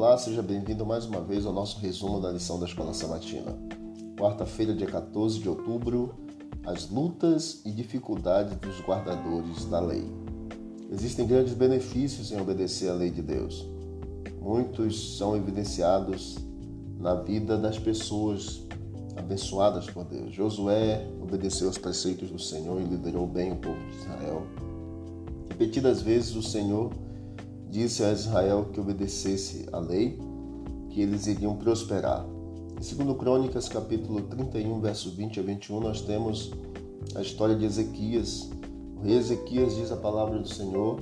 Olá, seja bem-vindo mais uma vez ao nosso resumo da lição da Escola Sabatina. Quarta-feira, dia 14 de outubro, as lutas e dificuldades dos guardadores da lei. Existem grandes benefícios em obedecer à lei de Deus. Muitos são evidenciados na vida das pessoas abençoadas por Deus. Josué obedeceu aos preceitos do Senhor e liderou bem o povo de Israel. Repetidas vezes o Senhor disse a Israel que obedecesse à lei, que eles iriam prosperar. Em 2 Crônicas, capítulo 31, verso 20 a 21, nós temos a história de Ezequias. O rei Ezequias diz a palavra do Senhor,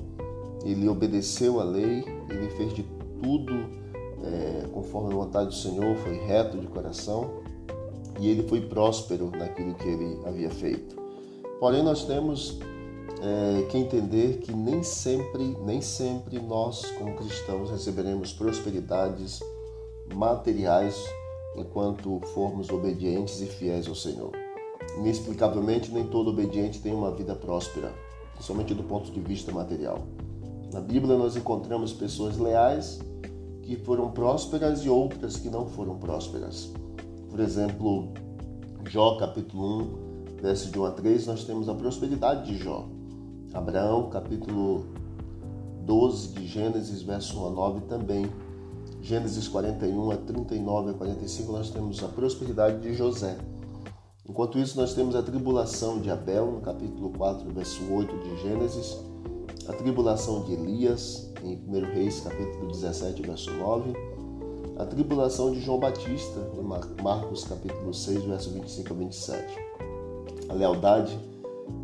ele obedeceu à lei, ele fez de tudo é, conforme a vontade do Senhor, foi reto de coração e ele foi próspero naquilo que ele havia feito. Porém, nós temos é, que entender que nem sempre, nem sempre nós, como cristãos, receberemos prosperidades materiais enquanto formos obedientes e fiéis ao Senhor. Inexplicavelmente, nem todo obediente tem uma vida próspera, somente do ponto de vista material. Na Bíblia, nós encontramos pessoas leais que foram prósperas e outras que não foram prósperas. Por exemplo, Jó capítulo 1, verso de 1 a 3, nós temos a prosperidade de Jó. Abraão, capítulo 12 de Gênesis, verso 1 a 9 também. Gênesis 41 a 39 a 45, nós temos a prosperidade de José. Enquanto isso, nós temos a tribulação de Abel, no capítulo 4, verso 8 de Gênesis, a tribulação de Elias, em 1 Reis, capítulo 17, verso 9, a tribulação de João Batista, em Marcos, capítulo 6, verso 25 a 27. A lealdade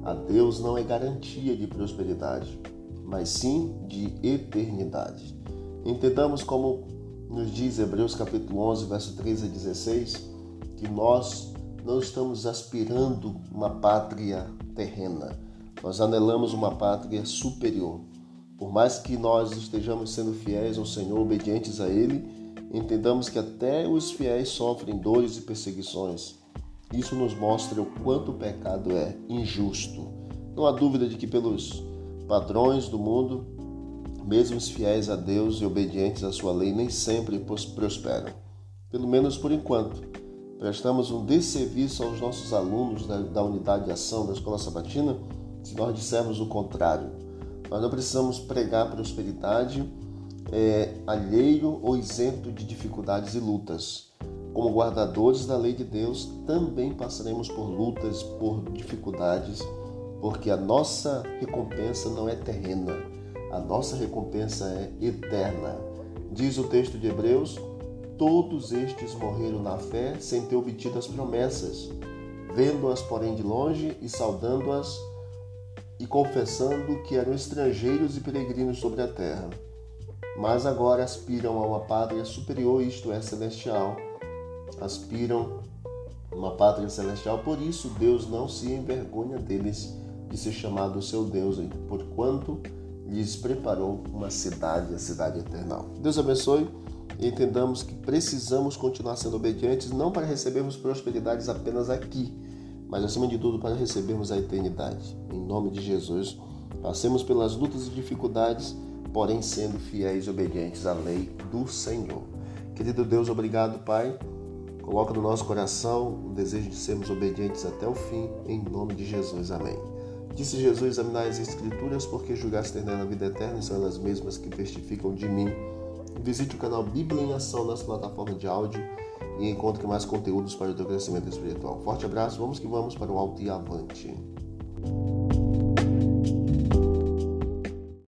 a Deus não é garantia de prosperidade, mas sim de eternidade. Entendamos como nos diz Hebreus capítulo 11, verso 13 a 16, que nós não estamos aspirando uma pátria terrena, nós anelamos uma pátria superior. Por mais que nós estejamos sendo fiéis ao Senhor, obedientes a Ele, entendamos que até os fiéis sofrem dores e perseguições isso nos mostra o quanto o pecado é injusto. Não há dúvida de que, pelos padrões do mundo, mesmo os fiéis a Deus e obedientes à sua lei nem sempre prosperam. Pelo menos por enquanto. Prestamos um desserviço aos nossos alunos da, da unidade de ação da Escola Sabatina se nós dissermos o contrário. Nós não precisamos pregar prosperidade é, alheio ou isento de dificuldades e lutas. Como guardadores da lei de Deus, também passaremos por lutas, por dificuldades, porque a nossa recompensa não é terrena, a nossa recompensa é eterna. Diz o texto de Hebreus: todos estes morreram na fé sem ter obtido as promessas, vendo-as, porém, de longe e saudando-as e confessando que eram estrangeiros e peregrinos sobre a terra. Mas agora aspiram a uma pátria superior, isto é, celestial aspiram uma pátria celestial, por isso Deus não se envergonha deles de ser chamado seu Deus, porquanto lhes preparou uma cidade, a cidade eterna. Deus abençoe e entendamos que precisamos continuar sendo obedientes, não para recebermos prosperidades apenas aqui, mas acima de tudo para recebermos a eternidade. Em nome de Jesus, passemos pelas lutas e dificuldades, porém sendo fiéis e obedientes à lei do Senhor. Querido Deus, obrigado, Pai Coloca no nosso coração o desejo de sermos obedientes até o fim, em nome de Jesus. Amém. Disse Jesus: examinar as Escrituras, porque julgaste ter nela a vida eterna e são elas mesmas que testificam de mim. Visite o canal Bíblia em Ação nas plataformas de áudio e encontre mais conteúdos para o teu crescimento espiritual. Forte abraço, vamos que vamos para o alto e avante.